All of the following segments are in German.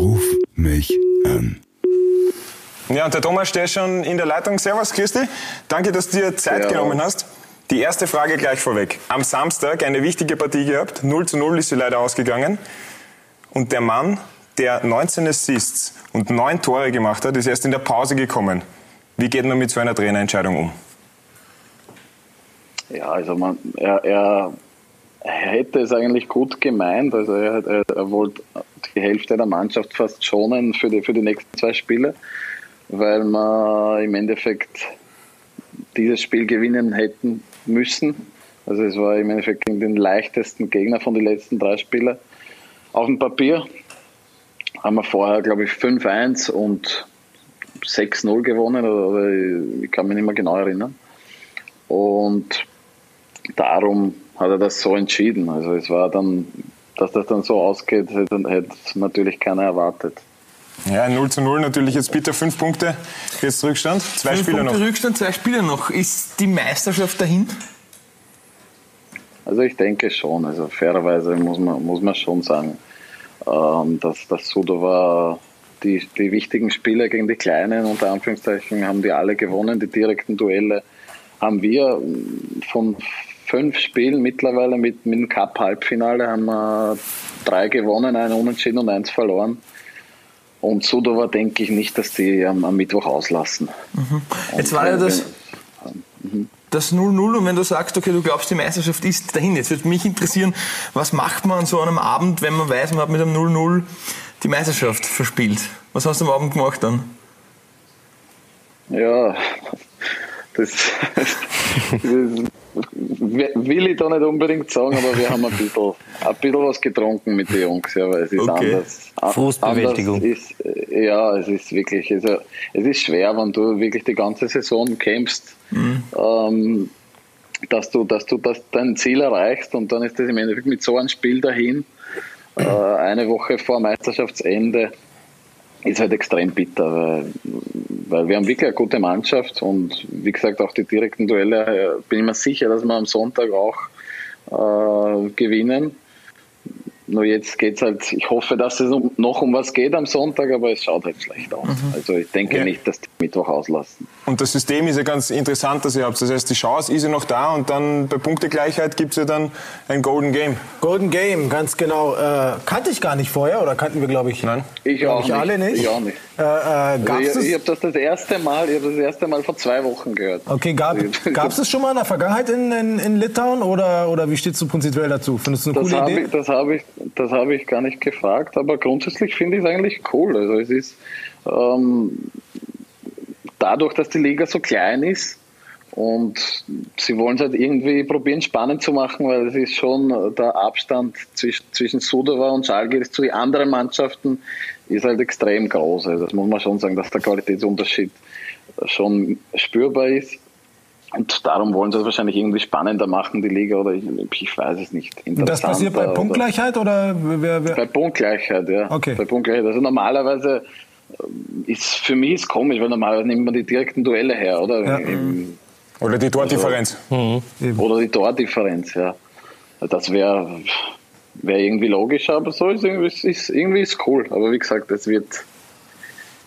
Ruf mich an. Ja, und der Thomas steht schon in der Leitung. Servus, Christi. Danke, dass du dir Zeit Servus. genommen hast. Die erste Frage gleich vorweg. Am Samstag eine wichtige Partie gehabt. 0 zu 0 ist sie leider ausgegangen. Und der Mann, der 19 Assists und 9 Tore gemacht hat, ist erst in der Pause gekommen. Wie geht man mit so einer Trainerentscheidung um? Ja, also man, er, er, hätte es eigentlich gut gemeint. Also er, er, er wollte die Hälfte der Mannschaft fast schonen für die, für die nächsten zwei Spiele, weil man im Endeffekt dieses Spiel gewinnen hätten müssen. Also es war im Endeffekt gegen den leichtesten Gegner von den letzten drei Spielen. Auf dem Papier haben wir vorher, glaube ich, 5-1 und 6-0 gewonnen. Oder ich kann mich nicht mehr genau erinnern. Und darum hat er das so entschieden. Also es war dann, dass das dann so ausgeht, hätte, hätte natürlich keiner erwartet. Ja, 0 zu 0 natürlich jetzt bitte fünf Punkte. Jetzt Rückstand. Zwei Fünf Spieler Punkte noch. Rückstand, zwei Spiele noch. Ist die Meisterschaft dahin? Also ich denke schon, also fairerweise muss man, muss man schon sagen, ähm, dass das Sudova die, die wichtigen Spiele gegen die Kleinen, unter Anführungszeichen, haben die alle gewonnen. Die direkten Duelle haben wir ähm, von fünf Spielen mittlerweile mit, mit dem Cup-Halbfinale haben wir drei gewonnen, einen unentschieden und eins verloren. Und Sudova denke ich nicht, dass die am, am Mittwoch auslassen. Jetzt Und war ja wenn- das das 0-0 und wenn du sagst, okay, du glaubst, die Meisterschaft ist dahin. Jetzt würde mich interessieren, was macht man an so einem Abend, wenn man weiß, man hat mit einem 0-0 die Meisterschaft verspielt? Was hast du am Abend gemacht dann? Ja, das, das will ich da nicht unbedingt sagen, aber wir haben ein bisschen, ein bisschen was getrunken mit den Jungs, ja, weil es ist Okay. anders. Frustbewältigung. Ist, äh, ja, es ist wirklich, also, es ist schwer, wenn du wirklich die ganze Saison kämpfst, ähm, dass du, dass du das, dein Ziel erreichst und dann ist das im Endeffekt mit so einem Spiel dahin, äh, eine Woche vor Meisterschaftsende, ist halt extrem bitter, weil, weil wir haben wirklich eine gute Mannschaft und wie gesagt auch die direkten Duelle äh, bin ich mir sicher, dass wir am Sonntag auch äh, gewinnen. Nur jetzt geht's halt, ich hoffe, dass es um, noch um was geht am Sonntag, aber es schaut halt schlecht aus. Also ich denke Ja. nicht, dass die Mittwoch auslassen. Und das System ist ja ganz interessant, das ihr habt. Das heißt, die Chance ist ja noch da und dann bei Punktegleichheit gibt es ja dann ein Golden Game. Golden Game, ganz genau. Äh, kannte ich gar nicht vorher oder kannten wir, glaube ich? Nein. Ich auch ich nicht. alle nicht. Ich auch nicht. Äh, äh, Also ich ich habe das das erste Mal, ich habe das erste Mal vor zwei Wochen gehört. Okay, gab es es schon mal in der Vergangenheit in, in, in Litauen oder, oder wie stehst du prinzipiell dazu? Findest du eine Das coole habe Idee? ich, das habe ich, das habe ich gar nicht gefragt, aber grundsätzlich finde ich es eigentlich cool. Also es ist ähm, dadurch, dass die Liga so klein ist und sie wollen es halt irgendwie probieren spannend zu machen, weil es ist schon der Abstand zwischen, zwischen Sudova und Schalgiris zu den anderen Mannschaften ist halt extrem groß. Also das muss man schon sagen, dass der Qualitätsunterschied schon spürbar ist. Und darum wollen sie es wahrscheinlich irgendwie spannender machen, die Liga, oder ich, ich weiß es nicht. Und das passiert bei interessanter oder- Punktgleichheit oder wer, wer? bei Punktgleichheit, ja. Okay. Bei Punktgleichheit. Also normalerweise ähm, ist für mich ist komisch, weil normalerweise nimmt man die direkten Duelle her, oder? Ja. Im, Oder die Tordifferenz. oder die Tordifferenz, ja. Das wäre wär irgendwie logischer, aber so ist irgendwie, es ist irgendwie ist cool. Aber wie gesagt, es wird,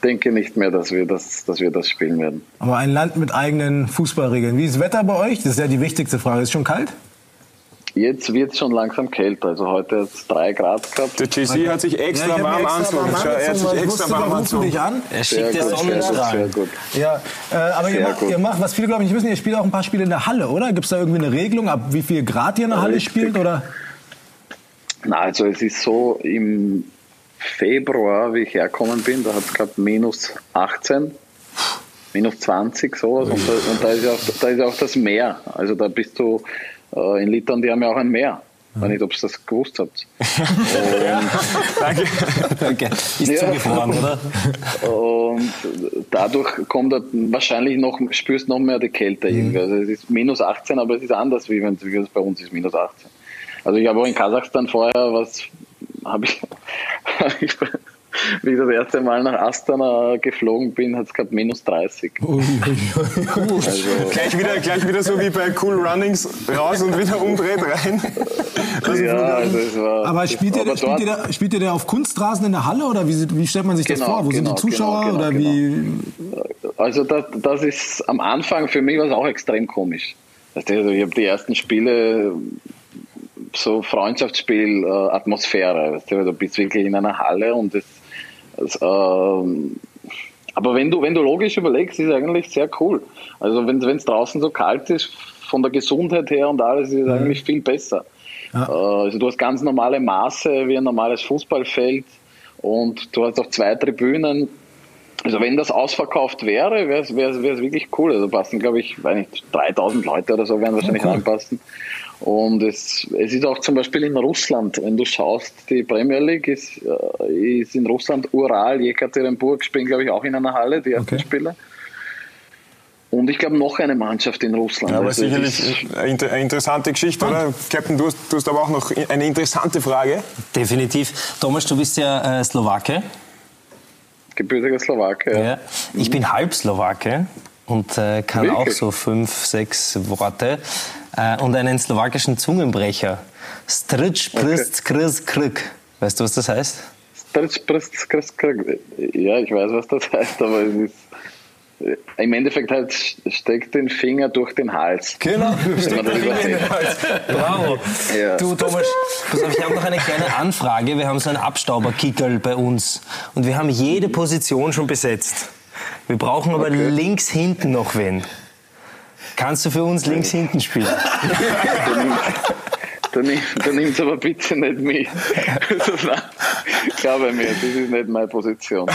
denke nicht mehr, dass wir das, dass wir das spielen werden. Aber ein Land mit eigenen Fußballregeln. Wie ist das Wetter bei euch? Das ist ja die wichtigste Frage. Ist schon kalt? Jetzt wird es schon langsam kälter. Also heute hat es drei Grad gehabt. Der JC hat sich extra hab warm Schau, Er hat sich angezogen, extra warm anzogen. dich an. Er Sehr schickt dir Sonnenstrahlen. gut. Ja, äh, aber ihr macht, gut. ihr macht, was viele glaube ich nicht wissen, ihr spielt auch ein paar Spiele in der Halle, oder? Gibt es da irgendwie eine Regelung, ab wie viel Grad ihr in der Halle Richtig. spielt? Oder? Na, also es ist so, im Februar, wie ich hergekommen bin, da hat es gehabt minus 18, minus 20, sowas. Und, da, und da, ist ja auch, da ist auch das Meer. Also da bist du, äh, in Litauen, die haben ja auch ein Meer. Ich weiß nicht, ob ihr das gewusst habt. Danke. Danke. Ist Ja. zugefroren, oder? Und dadurch kommt wahrscheinlich noch, spürst noch mehr die Kälte irgendwie. Also es ist minus 18, aber es ist anders, wie wenn wie es bei uns ist, minus 18. Also ich habe auch in Kasachstan vorher was, habe ich, hab ich wie ich das erste Mal nach Astana geflogen bin, hat es gehabt minus 30. Also gleich, wieder, gleich wieder so wie bei Cool Runnings raus und wieder umdreht rein. ja, also es war, Aber spielt ihr, spielt, ihr da, spielt ihr da auf Kunstrasen in der Halle oder wie, wie stellt man sich das Genau, vor? Wo sind genau, die Zuschauer genau, oder genau, wie? Also das, das ist am Anfang für mich was auch extrem komisch. Also ich habe die ersten Spiele so Freundschaftsspiel, äh, Atmosphäre. Weißt du, du bist wirklich in einer Halle und das, das ähm, aber wenn du, wenn du logisch überlegst, ist es eigentlich sehr cool. Also wenn es draußen so kalt ist, von der Gesundheit her und alles, ist es eigentlich viel besser. Äh, Also du hast ganz normale Maße wie ein normales Fußballfeld und du hast auch zwei Tribünen. Also wenn das ausverkauft wäre, wäre es wäre es wirklich cool. Also passen, glaube ich, weiß nicht, 3000 Leute oder so werden wahrscheinlich reinpassen. Und es, es ist auch zum Beispiel in Russland, wenn du schaust, die Premier League ist, äh, ist in Russland, Ural, Jekaterinburg spielen, glaube ich, auch in einer Halle, die ersten Okay. Spiele. Und ich glaube noch eine Mannschaft in Russland. Ja, aber Also sicherlich eine inter- eine interessante Geschichte, oder? Captain, du hast, du hast aber auch noch eine interessante Frage. Definitiv. Thomas, du bist ja äh, Slowake. gebürtiger Slowake. Ja. Ja. Ich bin halb Slowake und äh, kann Wirklich? auch so fünf, sechs Worte. Äh, und einen slowakischen Zungenbrecher. Stritsch, prist, kris, krk. Weißt du, was das heißt? Prst, prst, prst, prst. Ja, ich weiß, was das heißt, aber es ist. Im Endeffekt halt steckt den Finger durch den Hals. Genau. Wenn man das übersetzt. Bravo. Ja. Du, Thomas, pass auf, ich habe noch eine kleine Anfrage. Wir haben so einen Abstauberkickerl bei uns. Und wir haben jede Position schon besetzt. Wir brauchen aber Okay. links hinten noch wen. Kannst du für uns links hinten spielen? Nimmst, du nimmst aber bitte nicht mich. Also, nein, glaube mir, das ist nicht meine Position.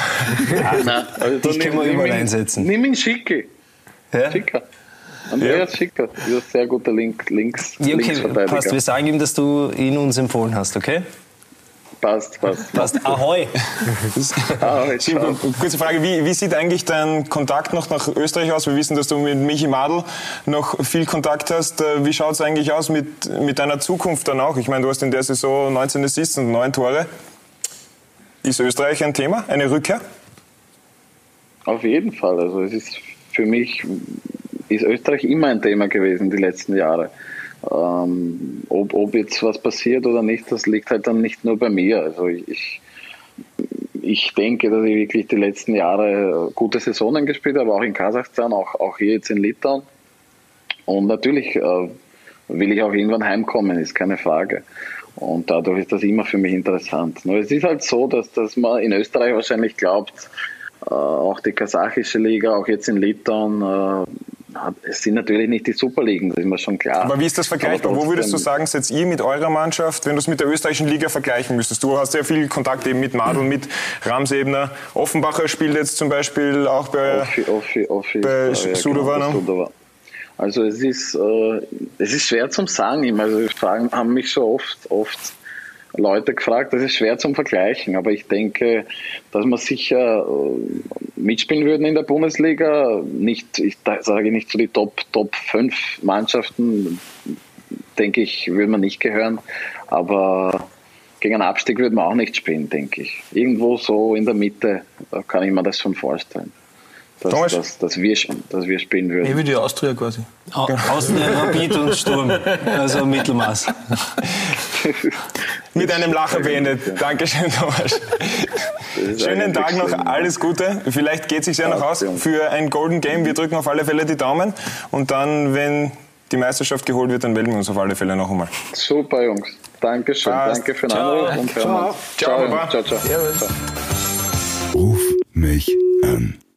Nein, also Dich können wir überall einsetzen. Nimm ihn Schicki. Ja? Schicker. Andreas Schicker. Das ist ein sehr guter Link, Links, Ja, okay, Linksverteidiger. passt. Wir sagen ihm, dass du ihn uns empfohlen hast, okay? Passt, passt. Passt. Ahoi. Ah, schau. kurze Frage, wie, wie sieht eigentlich dein Kontakt noch nach Österreich aus? Wir wissen, dass du mit Michi Madl noch viel Kontakt hast. Äh, Wie schaut es eigentlich aus mit, mit deiner Zukunft dann auch? Ich meine, du hast in der Saison 19 Assists und 9 Tore. Ist Österreich ein Thema, eine Rückkehr? Auf jeden Fall. Also es ist für mich ist Österreich immer ein Thema gewesen die letzten Jahre. Ähm, ob, ob jetzt was passiert oder nicht, das liegt halt dann nicht nur bei mir. Also ich, ich denke, dass ich wirklich die letzten Jahre gute Saisonen gespielt habe, auch in Kasachstan, auch, auch hier jetzt in Litauen. Und natürlich äh, will ich auch irgendwann heimkommen, ist keine Frage. Und dadurch ist das immer für mich interessant. Nur es ist halt so, dass, dass man in Österreich wahrscheinlich glaubt, äh, auch die kasachische Liga, auch jetzt in Litauen, äh, es sind natürlich nicht die Superligen, das ist mir schon klar. Aber wie ist das vergleichbar? Wo würdest du sagen, seid ihr mit eurer Mannschaft, wenn du es mit der österreichischen Liga vergleichen müsstest? Du hast ja viel Kontakt eben mit Madl, mit Ramsebner. Offenbacher spielt jetzt zum Beispiel auch bei... Offi, Offi, Offi. bei ist da, Sudova. Also es ist, äh, es ist schwer zum Sagen immer. Also fragen, haben mich schon oft, oft Leute gefragt, das ist schwer zum Vergleichen, aber ich denke, dass wir sicher äh, mitspielen würden in der Bundesliga. Nicht, ich sage nicht zu die Top, Top 5 Mannschaften, denke ich, würden wir nicht gehören. Aber gegen einen Abstieg würden wir auch nicht spielen, denke ich. Irgendwo so in der Mitte kann ich mir das schon vorstellen. Dass, Thomas? dass, dass, wir, dass wir spielen würden. Eh wie die Austria quasi. Au- Außen der Rapid und Sturm. Also Mittelmaß. Mit einem Lacher beendet. Dankeschön, Thomas. Schönen Tag noch, alles Gute. Vielleicht geht es sich ja noch aus für ein Golden Game. Wir drücken auf alle Fälle die Daumen. Und dann, wenn die Meisterschaft geholt wird, dann melden wir uns auf alle Fälle noch einmal. Super, Jungs. Dankeschön. Passt. Danke für den Ciao. Anruf und. Ciao, Ciao, ciao, ciao. Servus. ciao. Ruf mich an.